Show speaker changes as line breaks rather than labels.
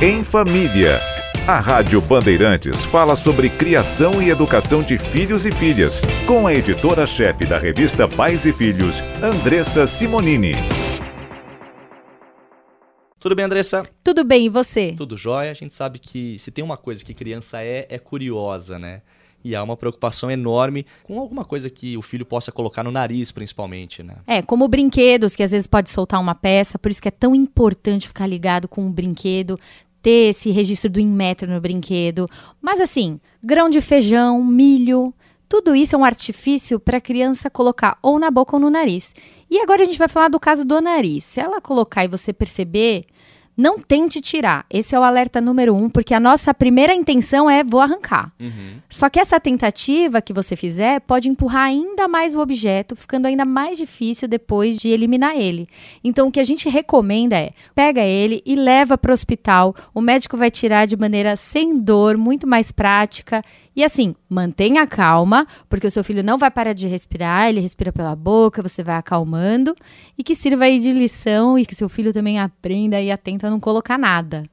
Em Família. A Rádio Bandeirantes fala sobre criação e educação de filhos e filhas, com a editora-chefe da revista Pais e Filhos, Andressa Simonini.
Tudo bem, Andressa?
Tudo bem, e você?
Tudo jóia. A gente sabe que se tem uma coisa que criança é, é curiosa, né? E há uma preocupação enorme com alguma coisa que o filho possa colocar no nariz, principalmente, né?
É, como brinquedos, que às vezes pode soltar uma peça, por isso que é tão importante ficar ligado com o brinquedo, ter esse registro do Inmetro no brinquedo. Mas assim, grão de feijão, milho, tudo isso é um artifício para a criança colocar ou na boca ou no nariz. E agora a gente vai falar do caso do nariz. Se ela colocar e você perceber, não tente tirar. Esse é o alerta número um, porque a nossa primeira intenção é vou arrancar.
Uhum.
Só que essa tentativa que você fizer pode empurrar ainda mais o objeto, ficando ainda mais difícil depois de eliminar ele. Então, o que a gente recomenda é pega ele e leva para o hospital. O médico vai tirar de maneira sem dor, muito mais prática e assim, mantenha calma, porque o seu filho não vai parar de respirar, ele respira pela boca, você vai acalmando, e que sirva aí de lição e que seu filho também aprenda e atenta não colocar nada.